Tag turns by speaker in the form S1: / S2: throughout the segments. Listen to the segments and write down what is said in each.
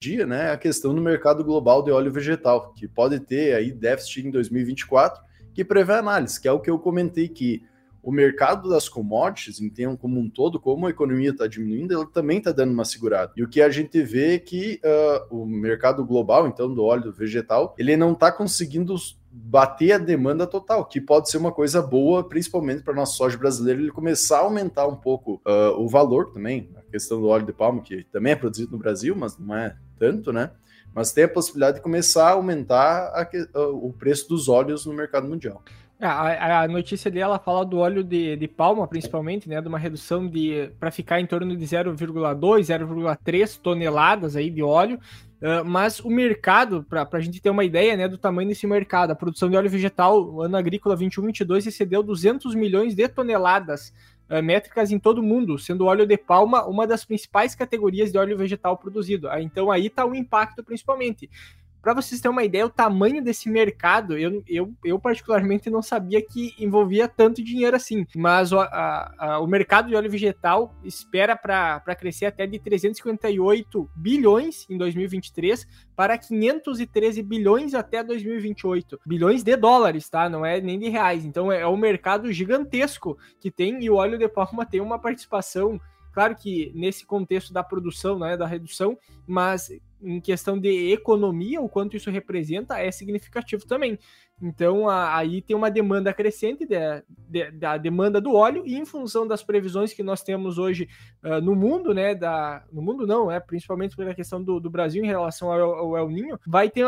S1: dia, né, a questão do mercado global de óleo vegetal, que pode ter aí déficit em 2024, que prevê análise, que é o que eu comentei que o mercado das commodities, entendam como um todo, como a economia está diminuindo, ele também está dando uma segurada. E o que a gente vê é que uh, o mercado global, então, do óleo vegetal, ele não está conseguindo bater a demanda total, que pode ser uma coisa boa, principalmente para nosso soja brasileiro, ele começar a aumentar um pouco uh, o valor também, a questão do óleo de palma, que também é produzido no Brasil, mas não é tanto, né? Mas tem a possibilidade de começar a aumentar a, o preço dos óleos no mercado mundial.
S2: É, a, a, notícia dela fala do óleo de, de palma, principalmente, né? De uma redução de para ficar em torno de 0,2, 0,3 toneladas aí de óleo. Uh, mas o mercado, para a gente ter uma ideia né, do tamanho desse mercado, a produção de óleo vegetal, ano agrícola 21-22, excedeu 200 milhões de toneladas uh, métricas em todo o mundo, sendo o óleo de palma uma das principais categorias de óleo vegetal produzido. Uh, então aí está o impacto principalmente. Para vocês terem uma ideia, o tamanho desse mercado, eu, eu, eu particularmente não sabia que envolvia tanto dinheiro assim. Mas o, a, a, o mercado de óleo vegetal espera para crescer até de 358 bilhões em 2023 para 513 bilhões até 2028. Bilhões de dólares, tá? Não é nem de reais. Então é, é um mercado gigantesco que tem e o óleo de palma tem uma participação Claro que nesse contexto da produção, né, da redução, mas em questão de economia, o quanto isso representa é significativo também. Então, a, aí tem uma demanda crescente de, de, da demanda do óleo, e em função das previsões que nós temos hoje uh, no mundo, né? Da, no mundo não, é principalmente pela questão do, do Brasil em relação ao, ao, El Ninho, vai ter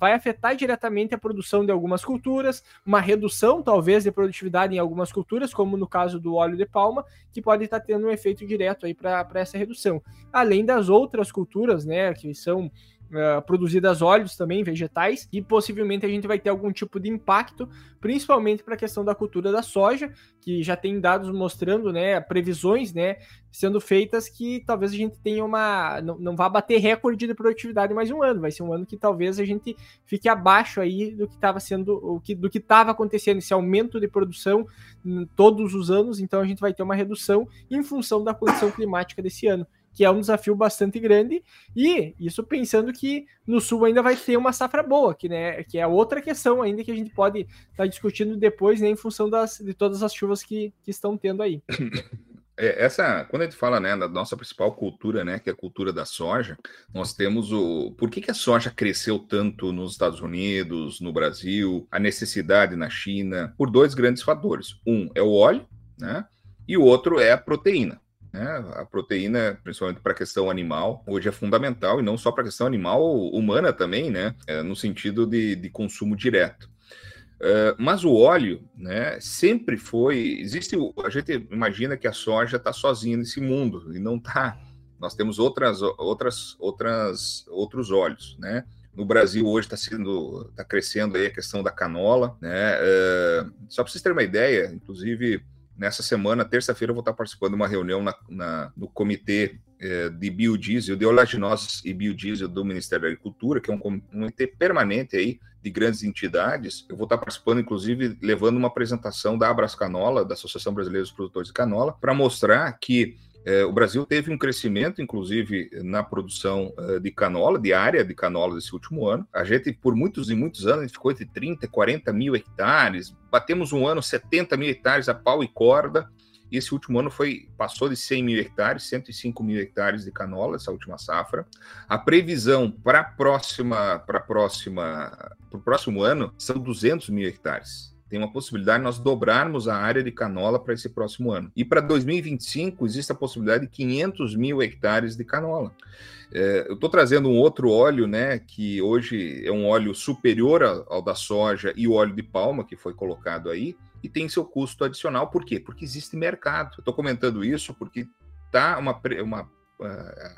S2: vai afetar diretamente a produção de algumas culturas, uma redução, talvez, de produtividade em algumas culturas, como no caso do óleo de palma, que pode estar tendo um efeito direto aí para essa redução. Além das outras culturas, né? Que são uh, produzidas óleos também, vegetais, e possivelmente a gente vai ter algum tipo de impacto, principalmente para a questão da cultura da soja, que já tem dados mostrando, né, previsões, né, sendo feitas que talvez a gente tenha uma, não, não vá bater recorde de produtividade mais um ano, vai ser um ano que talvez a gente fique abaixo aí do que estava sendo, o que, do que estava acontecendo, esse aumento de produção todos os anos, então a gente vai ter uma redução em função da condição climática desse ano que é um desafio bastante grande, e isso pensando que no sul ainda vai ter uma safra boa, que, né, que é outra questão ainda que a gente pode estar tá discutindo depois, né, em função das, de todas as chuvas que, que estão tendo aí.
S3: É, essa, quando a gente fala né, da nossa principal cultura, né, que é a cultura da soja, nós temos o. Por que, que a soja cresceu tanto nos Estados Unidos, no Brasil, a necessidade na China? Por dois grandes fatores. Um é o óleo, né? E o outro é a proteína. Né? A proteína, principalmente para a questão animal, hoje é fundamental, e não só para a questão animal, humana também, né? É, no sentido de, de consumo direto. Mas o óleo, né, sempre foi. Existe. A gente imagina que a soja está sozinha nesse mundo, e não está. Nós temos outras, outras, outras, outros óleos, né? No Brasil hoje está sendo, está crescendo aí a questão da canola, né? Só para vocês terem uma ideia, inclusive Nessa semana, terça-feira, eu vou estar participando de uma reunião na, na, no Comitê eh, de Biodiesel, de Oleaginosas e Biodiesel do Ministério da Agricultura, que é um comitê permanente aí de grandes entidades. Eu vou estar participando, inclusive, levando uma apresentação da Abras Canola, da Associação Brasileira dos Produtores de Canola, para mostrar que é, o Brasil teve um crescimento, inclusive, na produção uh, de canola, de área de canola desse último ano. A gente, por muitos e muitos anos, ficou entre 30 e 40 mil hectares. Batemos um ano 70 mil hectares a pau e corda. E esse último ano foi passou de 100 mil hectares, 105 mil hectares de canola, essa última safra. A previsão para próxima, para próxima, para o próximo ano são 200 mil hectares tem uma possibilidade de nós dobrarmos a área de canola para esse próximo ano. E para 2025 existe a possibilidade de 500 mil hectares de canola. É, eu estou trazendo um outro óleo, né, que hoje é um óleo superior ao da soja e o óleo de palma que foi colocado aí, e tem seu custo adicional. Por quê? Porque existe mercado. Estou comentando isso porque tá uma, uma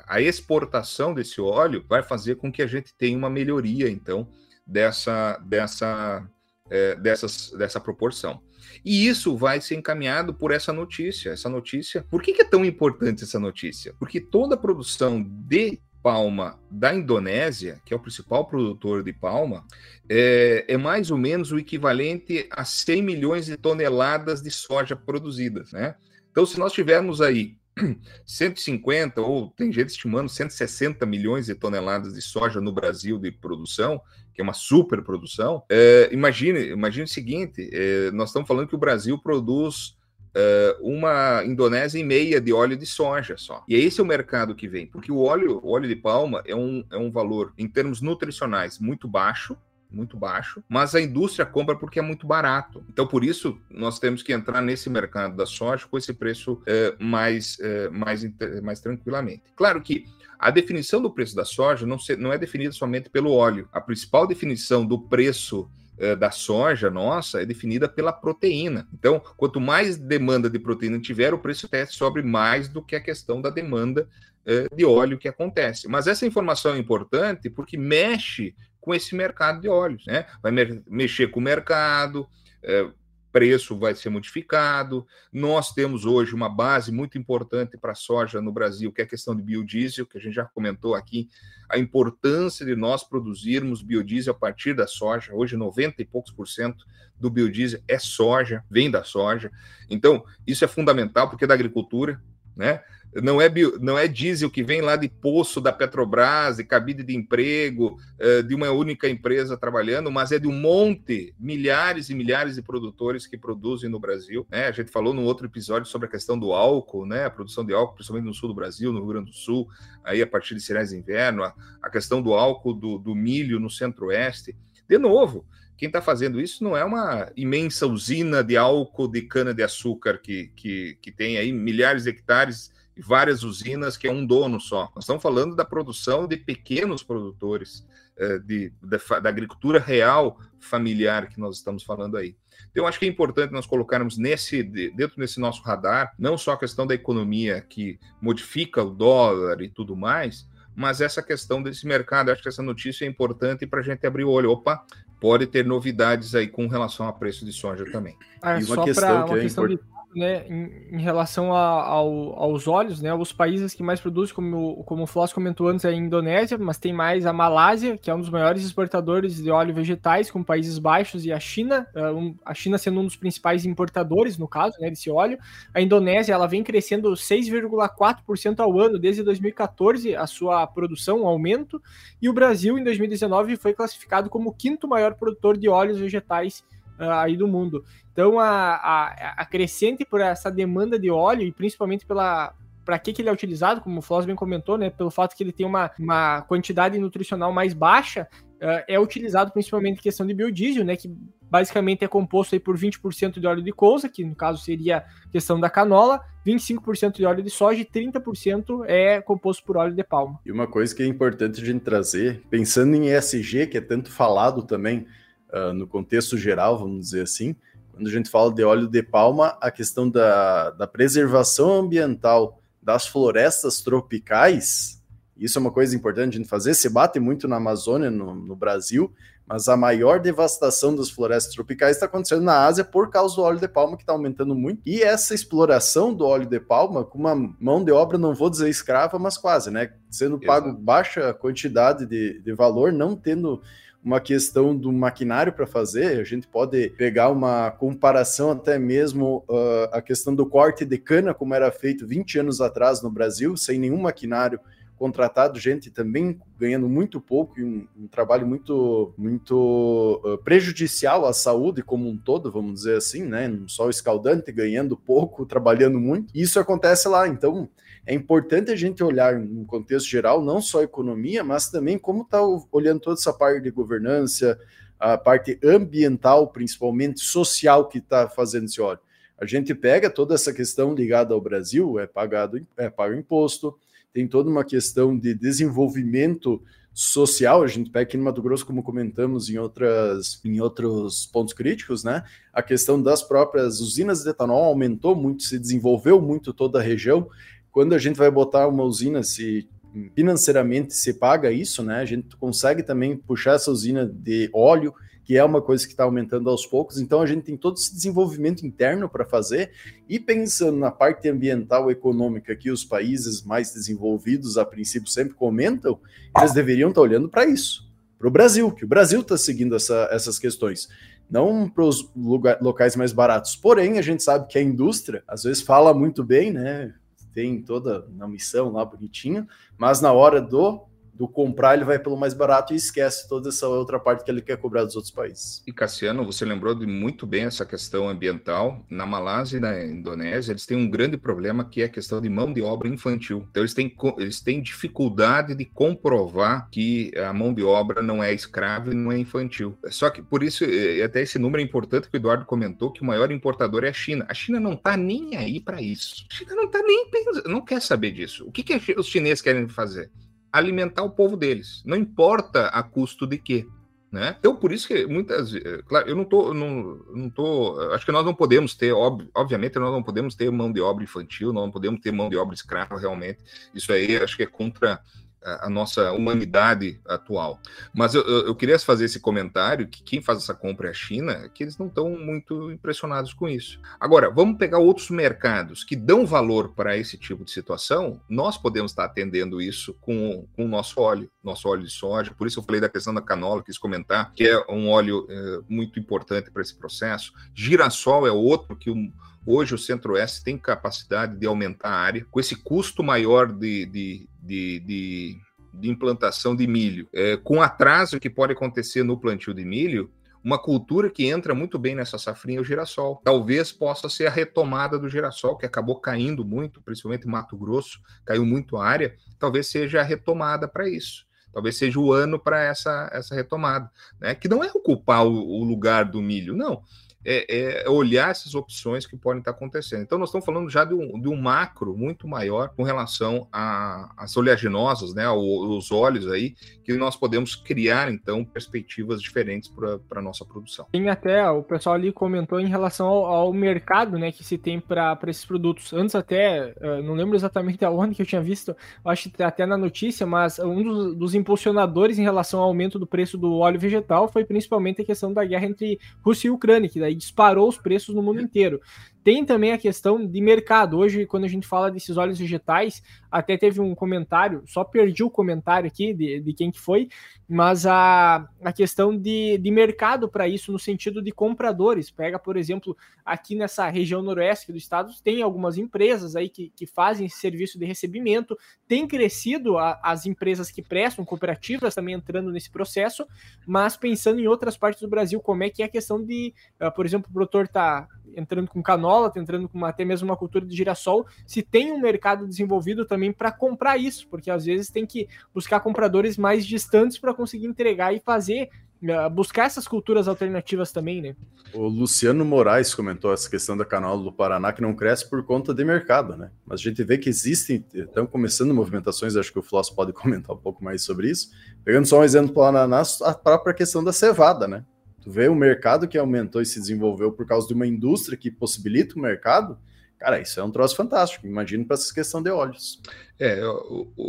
S3: a exportação desse óleo vai fazer com que a gente tenha uma melhoria, então, dessa, dessa é, dessas, dessa proporção. E isso vai ser encaminhado por essa notícia. Essa notícia. Por que, que é tão importante essa notícia? Porque toda a produção de palma da Indonésia, que é o principal produtor de palma, é, é, mais ou menos o equivalente a 100 milhões de toneladas de soja produzidas, né? Então, se nós tivermos aí 150 ou tem gente estimando 160 milhões de toneladas de soja no Brasil de produção, que é uma super produção. É, imagine, imagine o seguinte: é, nós estamos falando que o Brasil produz é, uma Indonésia e meia de óleo de soja só. E é esse é o mercado que vem, porque o óleo, o óleo de palma é um, é um valor, em termos nutricionais, muito baixo, muito baixo, mas a indústria compra porque é muito barato. Então, por isso, nós temos que entrar nesse mercado da soja com esse preço é, mais, é, mais, mais tranquilamente. Claro que a definição do preço da soja não, se, não é definida somente pelo óleo. A principal definição do preço é, da soja nossa é definida pela proteína. Então, quanto mais demanda de proteína tiver, o preço até sobe mais do que a questão da demanda é, de óleo que acontece. Mas essa informação é importante porque mexe com esse mercado de óleos, né? Vai me mexer com o mercado, é, preço vai ser modificado. Nós temos hoje uma base muito importante para a soja no Brasil, que é a questão de biodiesel, que a gente já comentou aqui, a importância de nós produzirmos biodiesel a partir da soja. Hoje, 90 e poucos por cento do biodiesel é soja, vem da soja. Então, isso é fundamental porque é da agricultura, né? Não é, bio, não é diesel que vem lá de poço da Petrobras, de cabide de emprego, uh, de uma única empresa trabalhando, mas é de um monte, milhares e milhares de produtores que produzem no Brasil. Né? A gente falou num outro episódio sobre a questão do álcool, né? a produção de álcool, principalmente no sul do Brasil, no Rio Grande do Sul, aí a partir de cereais de inverno, a, a questão do álcool do, do milho no centro-oeste. De novo, quem está fazendo isso não é uma imensa usina de álcool de cana-de-açúcar que, que, que tem aí milhares de hectares várias usinas que é um dono só. Nós estamos falando da produção de pequenos produtores, eh, de, da, da agricultura real familiar que nós estamos falando aí. Então, eu acho que é importante nós colocarmos nesse, dentro desse nosso radar, não só a questão da economia que modifica o dólar e tudo mais, mas essa questão desse mercado. Eu acho que essa notícia é importante para a gente abrir o olho. Opa, pode ter novidades aí com relação a preço de soja também.
S2: Ah, e uma questão que é importante né, em, em relação a, ao, aos óleos, né, os países que mais produzem, como, como o Floss comentou antes, é a Indonésia, mas tem mais a Malásia, que é um dos maiores exportadores de óleo vegetais, com Países Baixos e a China, é, a China sendo um dos principais importadores, no caso, né, desse óleo. A Indonésia, ela vem crescendo 6,4% ao ano desde 2014, a sua produção, um aumento, e o Brasil, em 2019, foi classificado como o quinto maior produtor de óleos vegetais uh, aí do mundo. Então, a, a, a, crescente por essa demanda de óleo e principalmente pela para que, que ele é utilizado, como o Floss bem comentou, né, pelo fato que ele tem uma, uma quantidade nutricional mais baixa, uh, é utilizado principalmente em questão de biodiesel, né, que basicamente é composto aí por 20% de óleo de couza, que no caso seria questão da canola, 25% de óleo de soja e 30% é composto por óleo de palma.
S1: E uma coisa que é importante a gente trazer, pensando em ESG, que é tanto falado também, uh, no contexto geral, vamos dizer assim, quando a gente fala de óleo de palma, a questão da, da preservação ambiental das florestas tropicais, isso é uma coisa importante a gente fazer, se bate muito na Amazônia, no, no Brasil, mas a maior devastação das florestas tropicais está acontecendo na Ásia por causa do óleo de palma, que está aumentando muito. E essa exploração do óleo de palma, com uma mão de obra, não vou dizer escrava, mas quase, né? Sendo pago Exato. baixa quantidade de, de valor, não tendo uma questão do maquinário para fazer, a gente pode pegar uma comparação até mesmo uh, a questão do corte de cana, como era feito 20 anos atrás no Brasil, sem nenhum maquinário contratado, gente também ganhando muito pouco e um, um trabalho muito, muito uh, prejudicial à saúde como um todo, vamos dizer assim, né? Um sol escaldante, ganhando pouco, trabalhando muito. Isso acontece lá, então é importante a gente olhar no contexto geral, não só economia, mas também como está olhando toda essa parte de governança, a parte ambiental, principalmente social, que está fazendo esse óleo. A gente pega toda essa questão ligada ao Brasil, é pagado, é pago imposto, tem toda uma questão de desenvolvimento social, a gente pega aqui no Mato Grosso, como comentamos em, outras, em outros pontos críticos, né? A questão das próprias usinas de etanol aumentou muito, se desenvolveu muito toda a região, quando a gente vai botar uma usina, se financeiramente se paga isso, né? A gente consegue também puxar essa usina de óleo, que é uma coisa que está aumentando aos poucos. Então a gente tem todo esse desenvolvimento interno para fazer e pensando na parte ambiental econômica que os países mais desenvolvidos a princípio sempre comentam, eles deveriam estar tá olhando para isso, para o Brasil, que o Brasil está seguindo essa, essas questões não para os locais mais baratos. Porém, a gente sabe que a indústria às vezes fala muito bem, né? Tem toda na missão lá bonitinho, mas na hora do do comprar, ele vai pelo mais barato e esquece toda essa outra parte que ele quer cobrar dos outros países.
S3: E Cassiano, você lembrou de muito bem essa questão ambiental. Na Malásia e na Indonésia, eles têm um grande problema que é a questão de mão de obra infantil. Então, eles têm, eles têm dificuldade de comprovar que a mão de obra não é escrava e não é infantil. Só que, por isso, até esse número é importante que o Eduardo comentou, que o maior importador é a China. A China não está nem aí para isso. A China não está nem pensando, não quer saber disso. O que, que os chineses querem fazer? Alimentar o povo deles. Não importa a custo de quê. Né? Então, por isso que muitas vezes, claro, eu não tô, não, não tô, acho que nós não podemos ter, ob, obviamente, nós não podemos ter mão de obra infantil, nós não podemos ter mão de obra escrava, realmente. Isso aí acho que é contra a nossa humanidade atual. Mas eu, eu, queria fazer esse comentário que quem faz essa compra é a China, que eles não estão muito impressionados com isso. Agora, vamos pegar outros mercados que dão valor para esse tipo de situação. Nós podemos estar atendendo isso com, com o nosso óleo, nosso óleo de soja. Por isso eu falei da questão da canola, quis comentar, que é um óleo é, muito importante para esse processo. Girassol é outro que um, Hoje o Centro-Oeste tem capacidade de aumentar a área, com esse custo maior de, de, de, de, de implantação de milho. É, com atraso que pode acontecer no plantio de milho, uma cultura que entra muito bem nessa safrinha é o girassol. Talvez possa ser a retomada do girassol, que acabou caindo muito, principalmente em Mato Grosso, caiu muito a área. Talvez seja a retomada para isso. Talvez seja o ano para essa, essa retomada, né? Que não é ocupar o, o lugar do milho, não é, é, olhar essas opções que podem estar acontecendo. Então, nós estamos falando já de um, de um macro muito maior com relação às oleaginosas, né, os óleos aí, que nós podemos criar, então, perspectivas diferentes para a nossa produção.
S2: Tem até, o pessoal ali comentou em relação ao, ao mercado né, que se tem para esses produtos. Antes até, não lembro exatamente aonde que eu tinha visto, acho que até na notícia, mas um dos, dos impulsionadores em relação ao aumento do preço do óleo vegetal foi principalmente a questão da guerra entre Rússia e Ucrânia, que daí disparou os preços no mundo inteiro. Tem também a questão de mercado. Hoje, quando a gente fala desses óleos vegetais, até teve um comentário, só perdi o comentário aqui de, de quem que foi, mas a, a questão de, de mercado para isso, no sentido de compradores. Pega, por exemplo, aqui nessa região noroeste do estado, tem algumas empresas aí que, que fazem esse serviço de recebimento, tem crescido a, as empresas que prestam, cooperativas também entrando nesse processo, mas pensando em outras partes do Brasil, como é que é a questão de, uh, por exemplo, o produtor está entrando com canola, tá entrando com uma, até mesmo uma cultura de girassol, se tem um mercado desenvolvido também para comprar isso, porque às vezes tem que buscar compradores mais distantes para conseguir entregar e fazer eh, buscar essas culturas alternativas também, né?
S1: O Luciano Moraes comentou essa questão da canola do Paraná que não cresce por conta de mercado, né? Mas a gente vê que existem, estão começando movimentações, acho que o Floss pode comentar um pouco mais sobre isso. Pegando só um exemplo para ananás, a própria questão da cevada, né? Tu vê o mercado que aumentou e se desenvolveu por causa de uma indústria que possibilita o mercado. Cara, isso é um troço fantástico. Imagino para essa questão de óleos.
S3: É,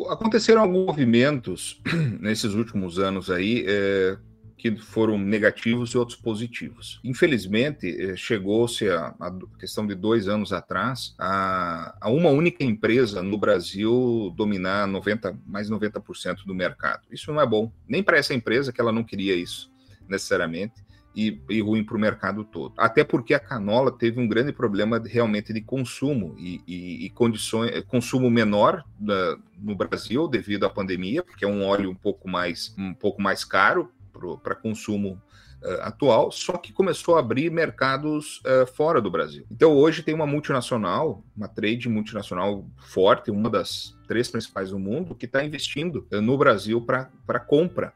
S3: aconteceram alguns movimentos nesses últimos anos aí é, que foram negativos e outros positivos. Infelizmente, é, chegou-se a, a, questão de dois anos atrás a, a, uma única empresa no Brasil dominar 90, mais 90% do mercado. Isso não é bom, nem para essa empresa que ela não queria isso necessariamente, e, e ruim para o mercado todo. Até porque a canola teve um grande problema realmente de consumo e, e, e condições, eh, consumo menor da, no Brasil devido à pandemia, porque é um óleo um pouco mais, um pouco mais caro para consumo uh, atual, só que começou a abrir mercados uh, fora do Brasil. Então hoje tem uma multinacional, uma trade multinacional forte, uma das três principais do mundo, que está investindo uh, no Brasil para compra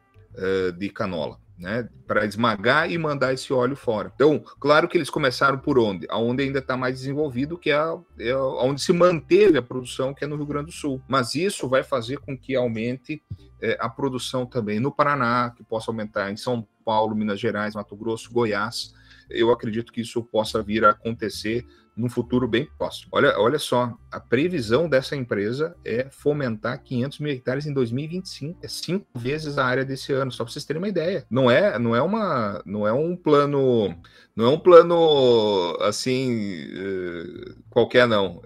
S3: de canola né, para esmagar e mandar esse óleo fora. Então, claro que eles começaram por onde? Aonde ainda está mais desenvolvido, que é, é onde se manteve a produção, que é no Rio Grande do Sul. Mas isso vai fazer com que aumente é, a produção também no Paraná, que possa aumentar em São Paulo, Minas Gerais, Mato Grosso, Goiás. Eu acredito que isso possa vir a acontecer num futuro bem próximo. Olha, olha só, a previsão dessa empresa é fomentar 500 mil hectares em 2025. É cinco vezes a área desse ano, só para vocês terem uma ideia. Não é, não é uma, não é um plano, não é um plano assim uh, qualquer não.